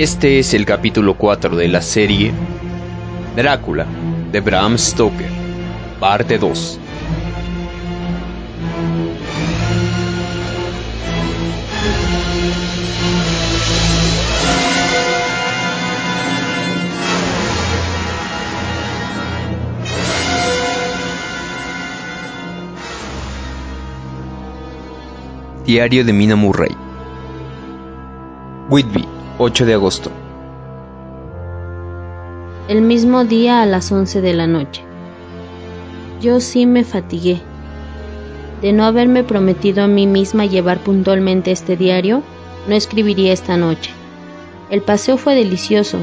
Este es el capítulo 4 de la serie Drácula de Bram Stoker, parte 2. Diario de Mina Murray. Whitby, 8 de agosto. El mismo día a las 11 de la noche. Yo sí me fatigué. De no haberme prometido a mí misma llevar puntualmente este diario, no escribiría esta noche. El paseo fue delicioso.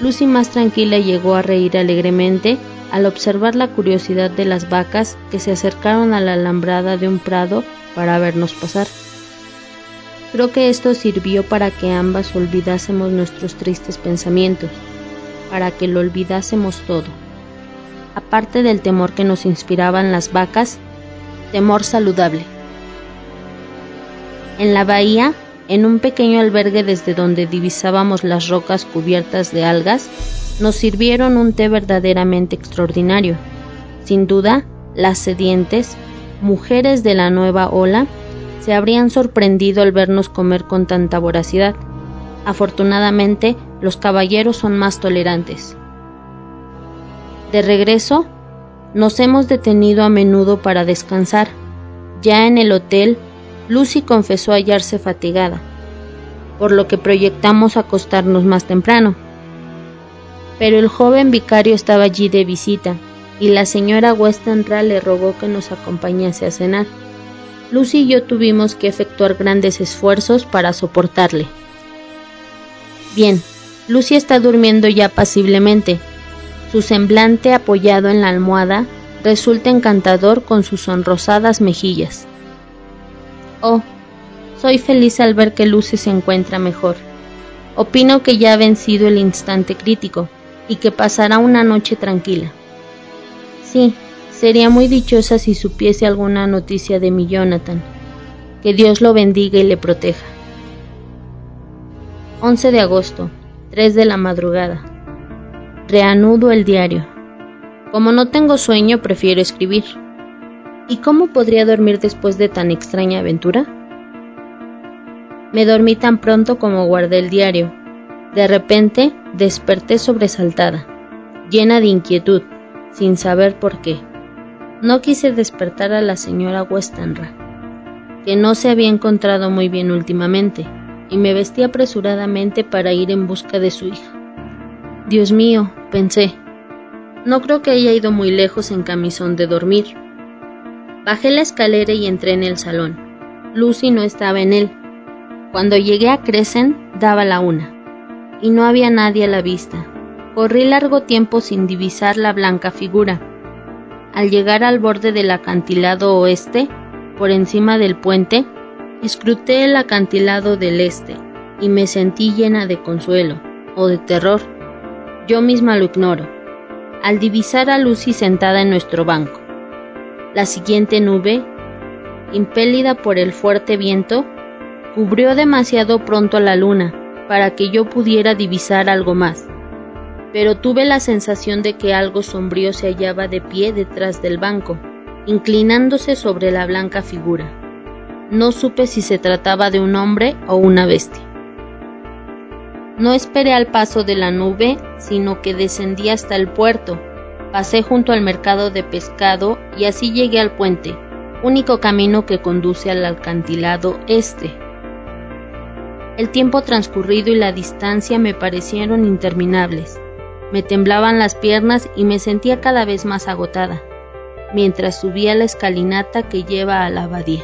Lucy más tranquila llegó a reír alegremente al observar la curiosidad de las vacas que se acercaron a la alambrada de un prado para vernos pasar. Creo que esto sirvió para que ambas olvidásemos nuestros tristes pensamientos, para que lo olvidásemos todo. Aparte del temor que nos inspiraban las vacas, temor saludable. En la bahía, en un pequeño albergue desde donde divisábamos las rocas cubiertas de algas, nos sirvieron un té verdaderamente extraordinario. Sin duda, las sedientes, mujeres de la nueva ola, se habrían sorprendido al vernos comer con tanta voracidad. Afortunadamente, los caballeros son más tolerantes. De regreso, nos hemos detenido a menudo para descansar. Ya en el hotel, Lucy confesó hallarse fatigada, por lo que proyectamos acostarnos más temprano. Pero el joven vicario estaba allí de visita, y la señora Westenra le rogó que nos acompañase a cenar. Lucy y yo tuvimos que efectuar grandes esfuerzos para soportarle. Bien, Lucy está durmiendo ya pasiblemente. Su semblante apoyado en la almohada resulta encantador con sus sonrosadas mejillas. Oh, soy feliz al ver que Lucy se encuentra mejor. Opino que ya ha vencido el instante crítico y que pasará una noche tranquila. Sí, sería muy dichosa si supiese alguna noticia de mi Jonathan. Que Dios lo bendiga y le proteja. 11 de agosto, 3 de la madrugada. Reanudo el diario. Como no tengo sueño, prefiero escribir. ¿Y cómo podría dormir después de tan extraña aventura? Me dormí tan pronto como guardé el diario. De repente desperté sobresaltada, llena de inquietud, sin saber por qué. No quise despertar a la señora Westenra, que no se había encontrado muy bien últimamente, y me vestí apresuradamente para ir en busca de su hija. Dios mío, pensé, no creo que haya ido muy lejos en camisón de dormir. Bajé la escalera y entré en el salón. Lucy no estaba en él. Cuando llegué a Crescent daba la una, y no había nadie a la vista. Corrí largo tiempo sin divisar la blanca figura. Al llegar al borde del acantilado oeste, por encima del puente, escruté el acantilado del este y me sentí llena de consuelo o de terror. Yo misma lo ignoro. Al divisar a Lucy sentada en nuestro banco. La siguiente nube, impelida por el fuerte viento, cubrió demasiado pronto la luna para que yo pudiera divisar algo más pero tuve la sensación de que algo sombrío se hallaba de pie detrás del banco, inclinándose sobre la blanca figura. No supe si se trataba de un hombre o una bestia. No esperé al paso de la nube, sino que descendí hasta el puerto, pasé junto al mercado de pescado y así llegué al puente, único camino que conduce al alcantilado este. El tiempo transcurrido y la distancia me parecieron interminables. Me temblaban las piernas y me sentía cada vez más agotada, mientras subía la escalinata que lleva a la abadía.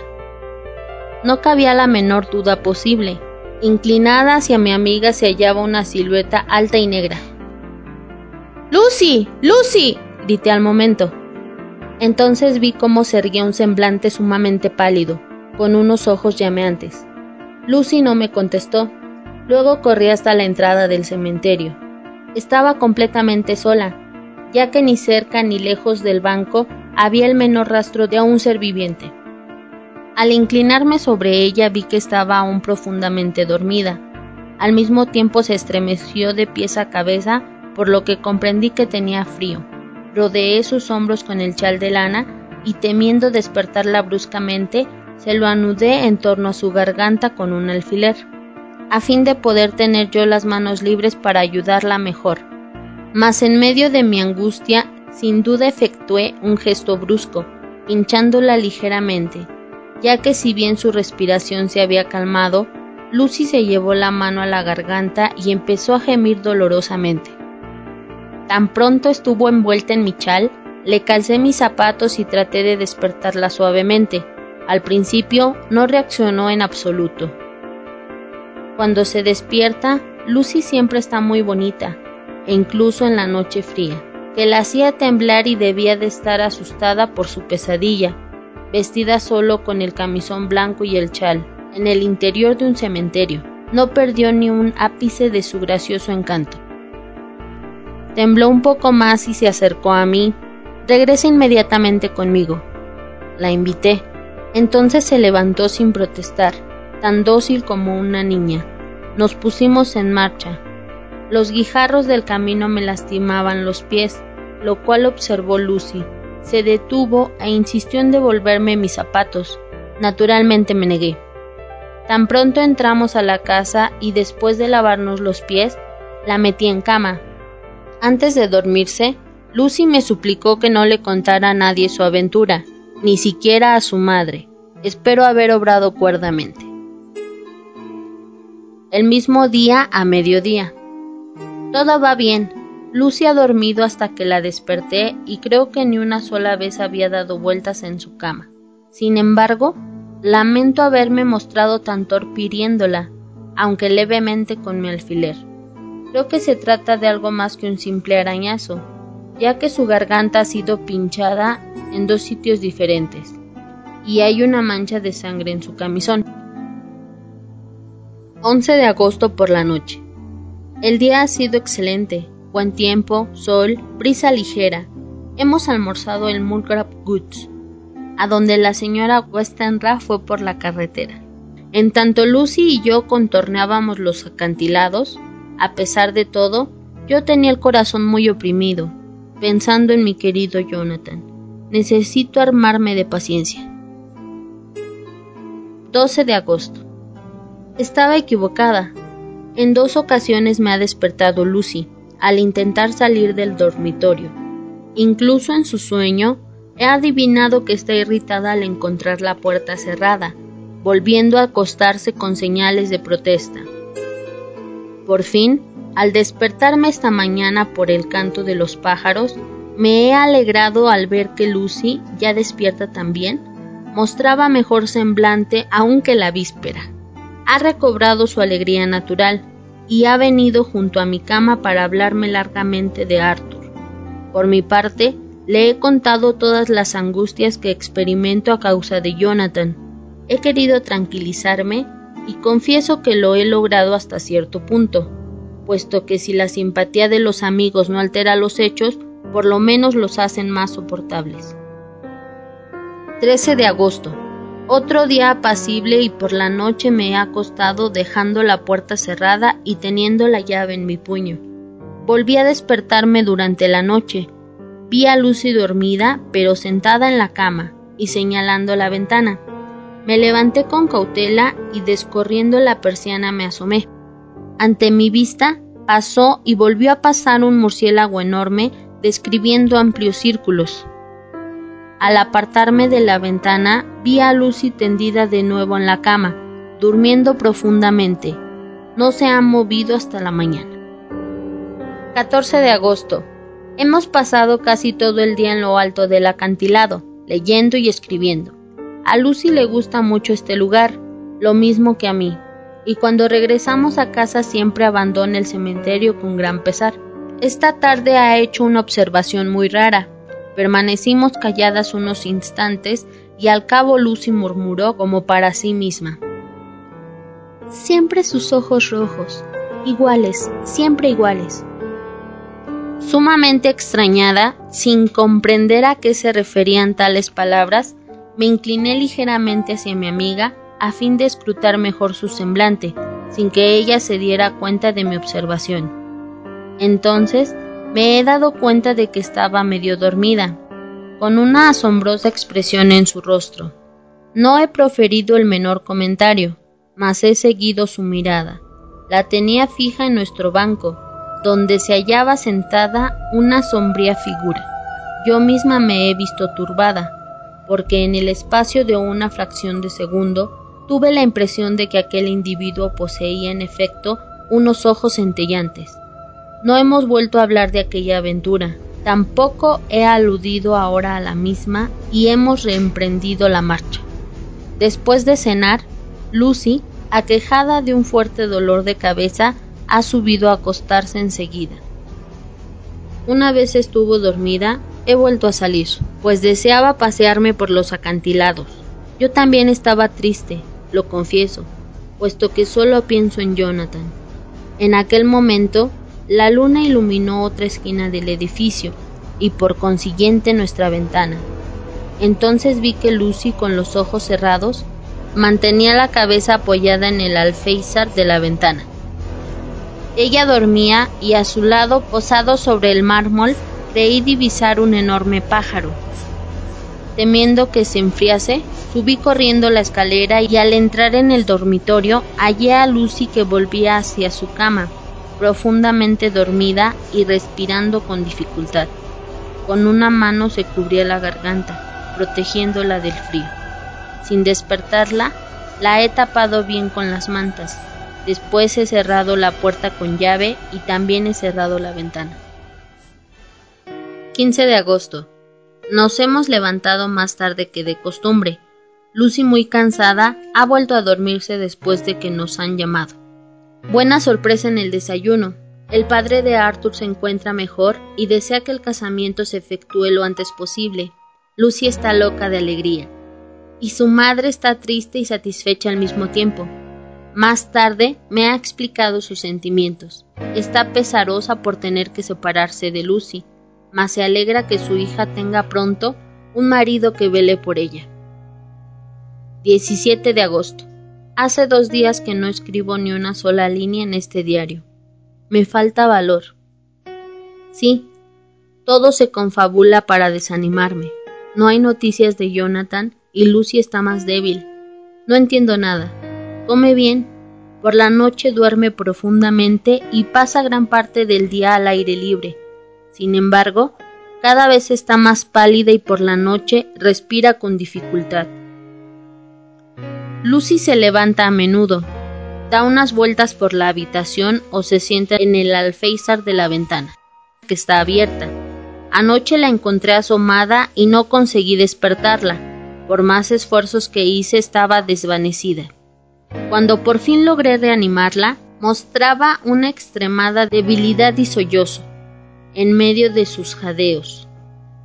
No cabía la menor duda posible. Inclinada hacia mi amiga se hallaba una silueta alta y negra. ¡Lucy! ¡Lucy! grité al momento. Entonces vi cómo se erguía un semblante sumamente pálido, con unos ojos llameantes. Lucy no me contestó. Luego corrí hasta la entrada del cementerio. Estaba completamente sola, ya que ni cerca ni lejos del banco había el menor rastro de un ser viviente. Al inclinarme sobre ella vi que estaba aún profundamente dormida. Al mismo tiempo se estremeció de pies a cabeza, por lo que comprendí que tenía frío. Rodeé sus hombros con el chal de lana y temiendo despertarla bruscamente, se lo anudé en torno a su garganta con un alfiler, a fin de poder tener yo las manos libres para ayudarla mejor. Mas en medio de mi angustia, sin duda efectué un gesto brusco, hinchándola ligeramente, ya que si bien su respiración se había calmado, Lucy se llevó la mano a la garganta y empezó a gemir dolorosamente. Tan pronto estuvo envuelta en mi chal, le calcé mis zapatos y traté de despertarla suavemente. Al principio no reaccionó en absoluto. Cuando se despierta, Lucy siempre está muy bonita, e incluso en la noche fría, que la hacía temblar y debía de estar asustada por su pesadilla, vestida solo con el camisón blanco y el chal, en el interior de un cementerio. No perdió ni un ápice de su gracioso encanto. Tembló un poco más y se acercó a mí, Regresa inmediatamente conmigo. La invité. Entonces se levantó sin protestar, tan dócil como una niña. Nos pusimos en marcha. Los guijarros del camino me lastimaban los pies, lo cual observó Lucy. Se detuvo e insistió en devolverme mis zapatos. Naturalmente me negué. Tan pronto entramos a la casa y después de lavarnos los pies, la metí en cama. Antes de dormirse, Lucy me suplicó que no le contara a nadie su aventura, ni siquiera a su madre. Espero haber obrado cuerdamente. El mismo día a mediodía. Todo va bien. Lucy ha dormido hasta que la desperté y creo que ni una sola vez había dado vueltas en su cama. Sin embargo, lamento haberme mostrado tan torpiriéndola, aunque levemente con mi alfiler. Creo que se trata de algo más que un simple arañazo, ya que su garganta ha sido pinchada en dos sitios diferentes y hay una mancha de sangre en su camisón. 11 de agosto por la noche. El día ha sido excelente, buen tiempo, sol, brisa ligera. Hemos almorzado en Mulgrave Goods, a donde la señora Westenra fue por la carretera. En tanto Lucy y yo contorneábamos los acantilados, a pesar de todo, yo tenía el corazón muy oprimido, pensando en mi querido Jonathan. Necesito armarme de paciencia. 12 de agosto. Estaba equivocada. En dos ocasiones me ha despertado Lucy al intentar salir del dormitorio. Incluso en su sueño he adivinado que está irritada al encontrar la puerta cerrada, volviendo a acostarse con señales de protesta. Por fin, al despertarme esta mañana por el canto de los pájaros, me he alegrado al ver que Lucy, ya despierta también, mostraba mejor semblante aún que la víspera. Ha recobrado su alegría natural y ha venido junto a mi cama para hablarme largamente de Arthur. Por mi parte, le he contado todas las angustias que experimento a causa de Jonathan. He querido tranquilizarme y confieso que lo he logrado hasta cierto punto puesto que si la simpatía de los amigos no altera los hechos, por lo menos los hacen más soportables. 13 de agosto. Otro día apacible y por la noche me he acostado dejando la puerta cerrada y teniendo la llave en mi puño. Volví a despertarme durante la noche. Vi a Lucy dormida, pero sentada en la cama y señalando la ventana. Me levanté con cautela y descorriendo la persiana me asomé. Ante mi vista pasó y volvió a pasar un murciélago enorme describiendo amplios círculos. Al apartarme de la ventana vi a Lucy tendida de nuevo en la cama, durmiendo profundamente. No se ha movido hasta la mañana. 14 de agosto. Hemos pasado casi todo el día en lo alto del acantilado, leyendo y escribiendo. A Lucy le gusta mucho este lugar, lo mismo que a mí y cuando regresamos a casa siempre abandona el cementerio con gran pesar. Esta tarde ha hecho una observación muy rara. Permanecimos calladas unos instantes y al cabo Lucy murmuró como para sí misma. Siempre sus ojos rojos, iguales, siempre iguales. Sumamente extrañada, sin comprender a qué se referían tales palabras, me incliné ligeramente hacia mi amiga a fin de escrutar mejor su semblante, sin que ella se diera cuenta de mi observación. Entonces me he dado cuenta de que estaba medio dormida, con una asombrosa expresión en su rostro. No he proferido el menor comentario, mas he seguido su mirada. La tenía fija en nuestro banco, donde se hallaba sentada una sombría figura. Yo misma me he visto turbada, porque en el espacio de una fracción de segundo tuve la impresión de que aquel individuo poseía en efecto unos ojos centellantes. No hemos vuelto a hablar de aquella aventura, tampoco he aludido ahora a la misma y hemos reemprendido la marcha. Después de cenar, Lucy, aquejada de un fuerte dolor de cabeza, ha subido a acostarse enseguida. Una vez estuvo dormida, he vuelto a salir, pues deseaba pasearme por los acantilados. Yo también estaba triste, lo confieso, puesto que solo pienso en Jonathan. En aquel momento, la luna iluminó otra esquina del edificio y por consiguiente nuestra ventana. Entonces vi que Lucy, con los ojos cerrados, mantenía la cabeza apoyada en el alféizar de la ventana. Ella dormía y a su lado, posado sobre el mármol, creí divisar un enorme pájaro. Temiendo que se enfriase, subí corriendo la escalera y al entrar en el dormitorio hallé a Lucy que volvía hacia su cama, profundamente dormida y respirando con dificultad. Con una mano se cubría la garganta, protegiéndola del frío. Sin despertarla, la he tapado bien con las mantas, Después he cerrado la puerta con llave y también he cerrado la ventana. 15 de agosto. Nos hemos levantado más tarde que de costumbre. Lucy, muy cansada, ha vuelto a dormirse después de que nos han llamado. Buena sorpresa en el desayuno. El padre de Arthur se encuentra mejor y desea que el casamiento se efectúe lo antes posible. Lucy está loca de alegría. Y su madre está triste y satisfecha al mismo tiempo. Más tarde me ha explicado sus sentimientos. Está pesarosa por tener que separarse de Lucy, mas se alegra que su hija tenga pronto un marido que vele por ella. 17 de agosto. Hace dos días que no escribo ni una sola línea en este diario. Me falta valor. Sí, todo se confabula para desanimarme. No hay noticias de Jonathan y Lucy está más débil. No entiendo nada. Come bien, por la noche duerme profundamente y pasa gran parte del día al aire libre. Sin embargo, cada vez está más pálida y por la noche respira con dificultad. Lucy se levanta a menudo, da unas vueltas por la habitación o se sienta en el alféizar de la ventana, que está abierta. Anoche la encontré asomada y no conseguí despertarla. Por más esfuerzos que hice estaba desvanecida. Cuando por fin logré reanimarla, mostraba una extremada debilidad y sollozo, en medio de sus jadeos.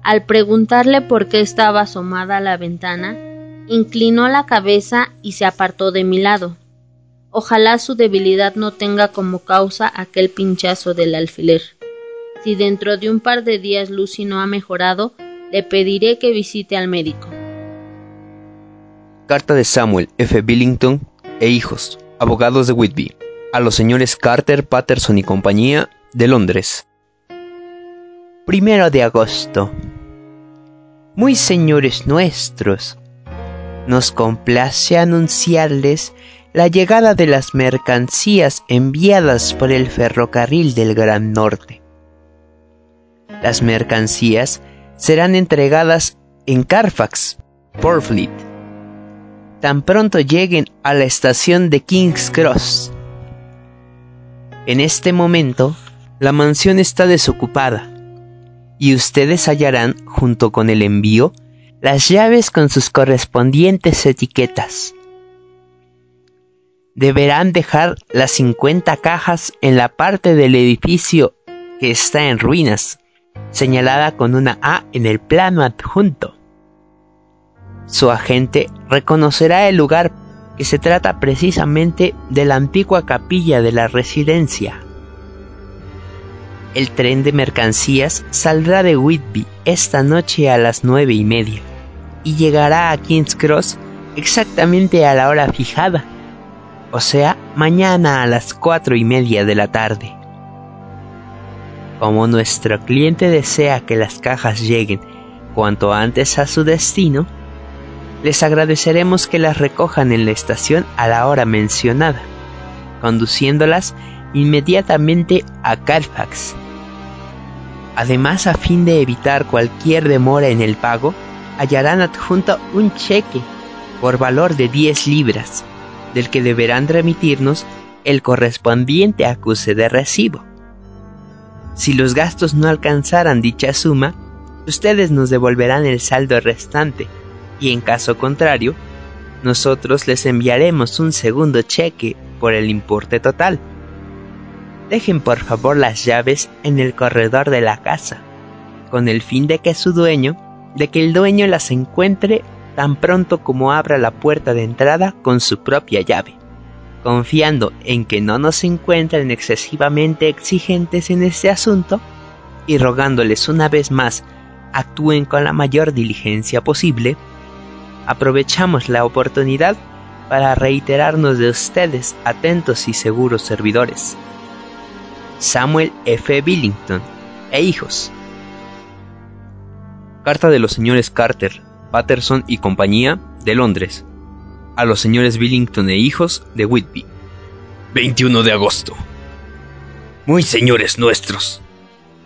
Al preguntarle por qué estaba asomada a la ventana, inclinó la cabeza y se apartó de mi lado. Ojalá su debilidad no tenga como causa aquel pinchazo del alfiler. Si dentro de un par de días Lucy no ha mejorado, le pediré que visite al médico. Carta de Samuel F. Billington e hijos, abogados de Whitby, a los señores Carter, Patterson y compañía de Londres. Primero de agosto. Muy señores nuestros, nos complace anunciarles la llegada de las mercancías enviadas por el ferrocarril del Gran Norte. Las mercancías serán entregadas en Carfax, Portfleet, tan pronto lleguen a la estación de King's Cross. En este momento, la mansión está desocupada y ustedes hallarán, junto con el envío, las llaves con sus correspondientes etiquetas. Deberán dejar las 50 cajas en la parte del edificio que está en ruinas, señalada con una A en el plano adjunto. Su agente reconocerá el lugar que se trata precisamente de la antigua capilla de la residencia. El tren de mercancías saldrá de Whitby esta noche a las nueve y media y llegará a King's Cross exactamente a la hora fijada, o sea, mañana a las cuatro y media de la tarde. Como nuestro cliente desea que las cajas lleguen cuanto antes a su destino, les agradeceremos que las recojan en la estación a la hora mencionada, conduciéndolas inmediatamente a Carfax. Además, a fin de evitar cualquier demora en el pago, hallarán adjunto un cheque por valor de 10 libras, del que deberán remitirnos el correspondiente acuse de recibo. Si los gastos no alcanzaran dicha suma, ustedes nos devolverán el saldo restante y en caso contrario, nosotros les enviaremos un segundo cheque por el importe total. Dejen por favor las llaves en el corredor de la casa, con el fin de que su dueño, de que el dueño las encuentre tan pronto como abra la puerta de entrada con su propia llave, confiando en que no nos encuentren excesivamente exigentes en este asunto y rogándoles una vez más actúen con la mayor diligencia posible, aprovechamos la oportunidad para reiterarnos de ustedes atentos y seguros servidores. Samuel F. Billington e hijos. Carta de los señores Carter, Patterson y compañía de Londres. A los señores Billington e hijos de Whitby. 21 de agosto. Muy señores nuestros,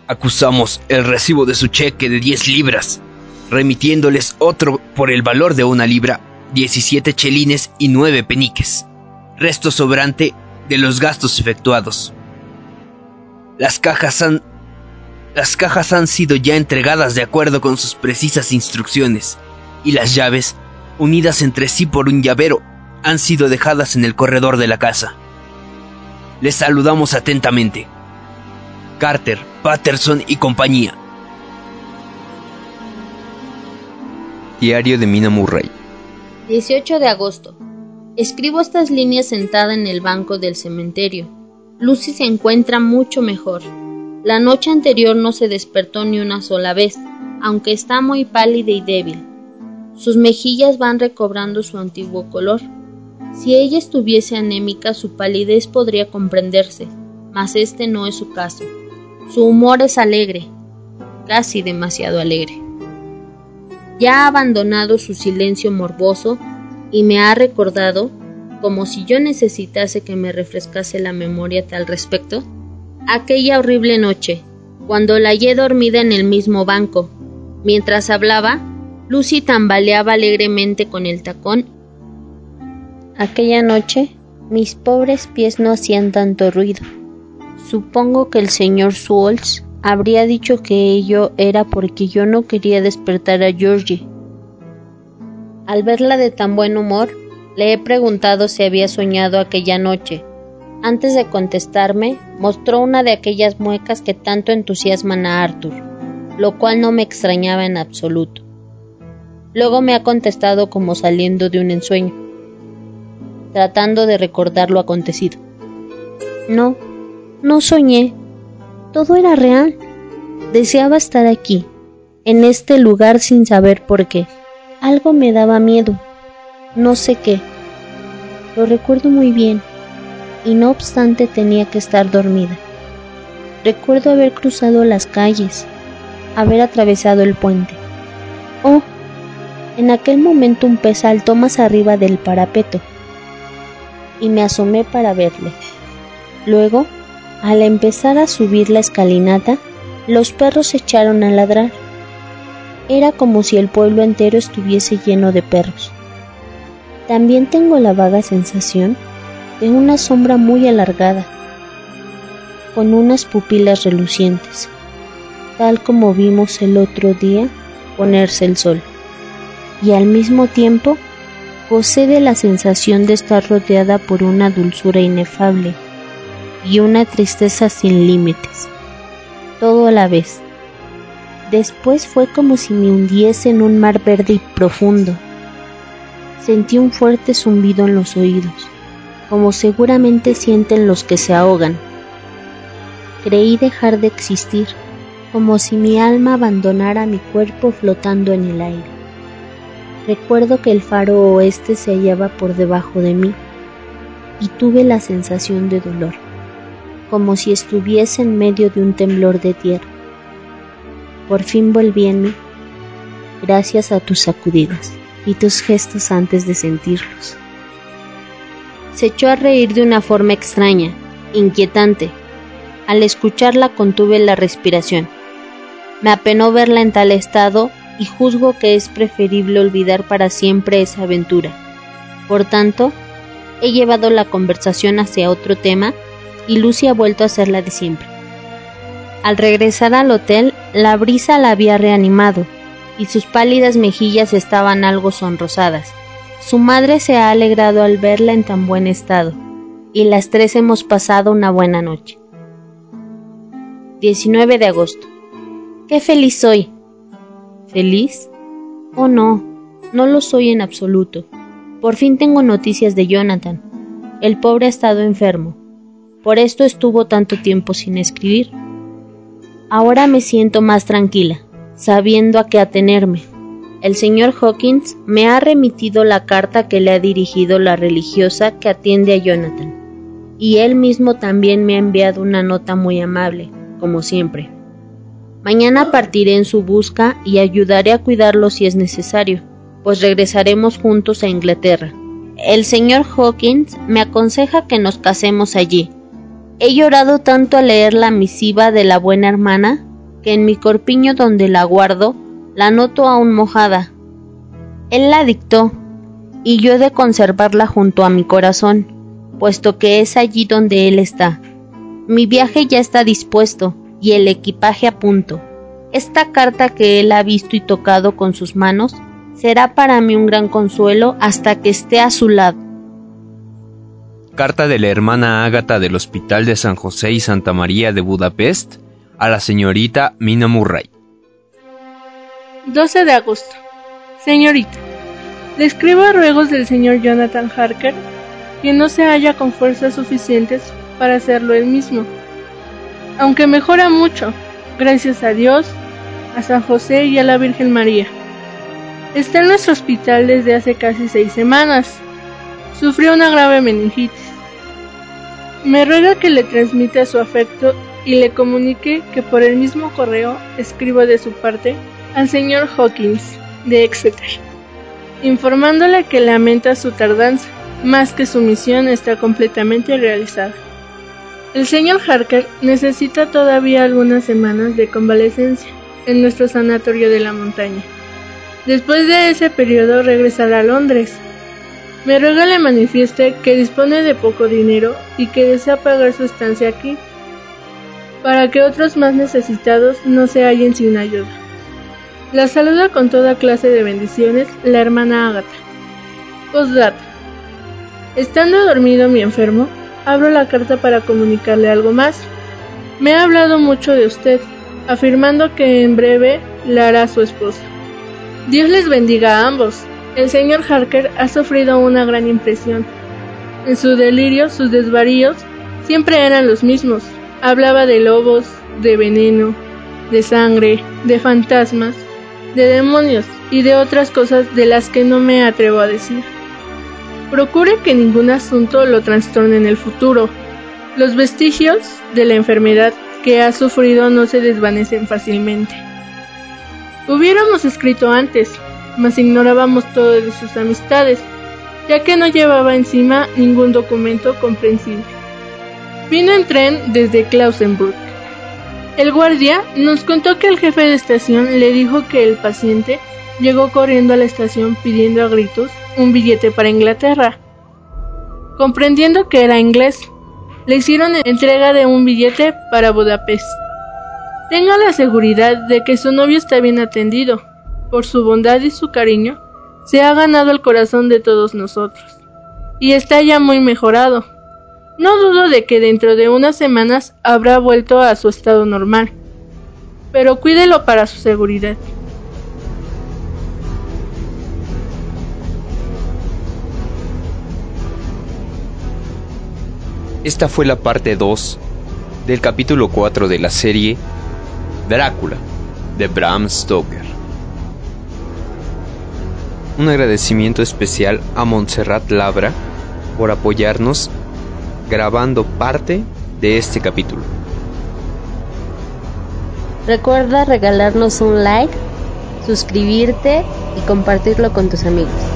acusamos el recibo de su cheque de 10 libras, remitiéndoles otro por el valor de una libra, 17 chelines y 9 peniques, resto sobrante de los gastos efectuados. Las cajas han las cajas han sido ya entregadas de acuerdo con sus precisas instrucciones y las llaves, unidas entre sí por un llavero, han sido dejadas en el corredor de la casa. Les saludamos atentamente. Carter, Patterson y compañía. Diario de Mina Murray. 18 de agosto. Escribo estas líneas sentada en el banco del cementerio. Lucy se encuentra mucho mejor. La noche anterior no se despertó ni una sola vez, aunque está muy pálida y débil. Sus mejillas van recobrando su antiguo color. Si ella estuviese anémica, su palidez podría comprenderse, mas este no es su caso. Su humor es alegre, casi demasiado alegre. Ya ha abandonado su silencio morboso y me ha recordado como si yo necesitase que me refrescase la memoria tal respecto, aquella horrible noche, cuando la hallé dormida en el mismo banco. Mientras hablaba, Lucy tambaleaba alegremente con el tacón. Aquella noche, mis pobres pies no hacían tanto ruido. Supongo que el señor Swolls habría dicho que ello era porque yo no quería despertar a Georgie. Al verla de tan buen humor, le he preguntado si había soñado aquella noche. Antes de contestarme, mostró una de aquellas muecas que tanto entusiasman a Arthur, lo cual no me extrañaba en absoluto. Luego me ha contestado como saliendo de un ensueño, tratando de recordar lo acontecido. No, no soñé. Todo era real. Deseaba estar aquí, en este lugar sin saber por qué. Algo me daba miedo no sé qué. Lo recuerdo muy bien, y no obstante tenía que estar dormida. Recuerdo haber cruzado las calles, haber atravesado el puente. Oh, en aquel momento un pez saltó más arriba del parapeto, y me asomé para verle. Luego, al empezar a subir la escalinata, los perros se echaron a ladrar. Era como si el pueblo entero estuviese lleno de perros. También tengo la vaga sensación de una sombra muy alargada, con unas pupilas relucientes, tal como vimos el otro día ponerse el sol. Y al mismo tiempo posee de la sensación de estar rodeada por una dulzura inefable y una tristeza sin límites, todo a la vez. Después fue como si me hundiese en un mar verde y profundo Sentí un fuerte zumbido en los oídos, como seguramente sienten los que se ahogan. Creí dejar de existir, como si mi alma abandonara mi cuerpo flotando en el aire. Recuerdo que el faro oeste se hallaba por debajo de mí. y tuve la sensación de dolor, como si estuviese en medio de un temblor de tierra. Por fin volví en mí, gracias a tus sacudidas y tus gestos antes de sentirlos. Se echó a reír de una forma extraña, inquietante. Al escucharla contuve la respiración. Me apenó verla en tal estado y juzgo que es preferible olvidar para siempre esa aventura. Por tanto, he llevado la conversación hacia otro tema y Lucy ha vuelto a ser la de siempre. Al regresar al hotel, la brisa la había reanimado y sus pálidas mejillas estaban algo sonrosadas. Su madre se ha alegrado al verla en tan buen estado y las tres hemos pasado una buena noche. 19 de agosto. Qué feliz soy. ¿Feliz? Oh no, no lo soy en absoluto. Por fin tengo noticias de Jonathan. El pobre ha estado enfermo. Por esto estuvo tanto tiempo sin escribir. Ahora me siento más tranquila, sabiendo a qué atenerme. El señor Hawkins me ha remitido la carta que le ha dirigido la religiosa que atiende a Jonathan, y él mismo también me ha enviado una nota muy amable, como siempre. Mañana partiré en su busca y ayudaré a cuidarlo si es necesario pues regresaremos juntos a Inglaterra. El señor Hawkins me aconseja que nos casemos allí. He llorado tanto al leer la misiva de la buena hermana que en mi corpiño donde la guardo la noto aún mojada. Él la dictó y yo he de conservarla junto a mi corazón, puesto que es allí donde él está. Mi viaje ya está dispuesto y el equipaje a punto. Esta carta que él ha visto y tocado con sus manos será para mí un gran consuelo hasta que esté a su lado. Carta de la hermana Ágata del Hospital de San José y Santa María de Budapest a la señorita Mina Murray. 12 de agosto. Señorita, le escribo a ruegos del señor Jonathan Harker, que no se halla con fuerzas suficientes para hacerlo él mismo. Aunque mejora mucho, gracias a Dios, a San José y a la Virgen María. Está en nuestro hospital desde hace casi seis semanas. Sufrió una grave meningitis. Me ruega que le transmita su afecto y le comunique que por el mismo correo escribo de su parte al señor Hawkins de Exeter, informándole que lamenta su tardanza, más que su misión está completamente realizada. El señor Harker necesita todavía algunas semanas de convalecencia en nuestro sanatorio de la montaña. Después de ese periodo regresará a Londres. Me ruega le manifieste que dispone de poco dinero y que desea pagar su estancia aquí, para que otros más necesitados no se hallen sin ayuda. La saluda con toda clase de bendiciones la hermana Ágata. Postdata. Estando dormido mi enfermo, abro la carta para comunicarle algo más. Me ha hablado mucho de usted, afirmando que en breve la hará su esposa. Dios les bendiga a ambos. El señor Harker ha sufrido una gran impresión. En su delirio, sus desvaríos siempre eran los mismos. Hablaba de lobos, de veneno, de sangre, de fantasmas, de demonios y de otras cosas de las que no me atrevo a decir. Procure que ningún asunto lo trastorne en el futuro. Los vestigios de la enfermedad que ha sufrido no se desvanecen fácilmente. Hubiéramos escrito antes, mas ignorábamos todo de sus amistades, ya que no llevaba encima ningún documento comprensible. Vino en tren desde Klausenburg. El guardia nos contó que el jefe de estación le dijo que el paciente llegó corriendo a la estación pidiendo a gritos un billete para Inglaterra. Comprendiendo que era inglés, le hicieron entrega de un billete para Budapest. Tenga la seguridad de que su novio está bien atendido. Por su bondad y su cariño, se ha ganado el corazón de todos nosotros. Y está ya muy mejorado. No dudo de que dentro de unas semanas habrá vuelto a su estado normal. Pero cuídelo para su seguridad. Esta fue la parte 2 del capítulo 4 de la serie Drácula de Bram Stoker. Un agradecimiento especial a Montserrat Labra por apoyarnos grabando parte de este capítulo. Recuerda regalarnos un like, suscribirte y compartirlo con tus amigos.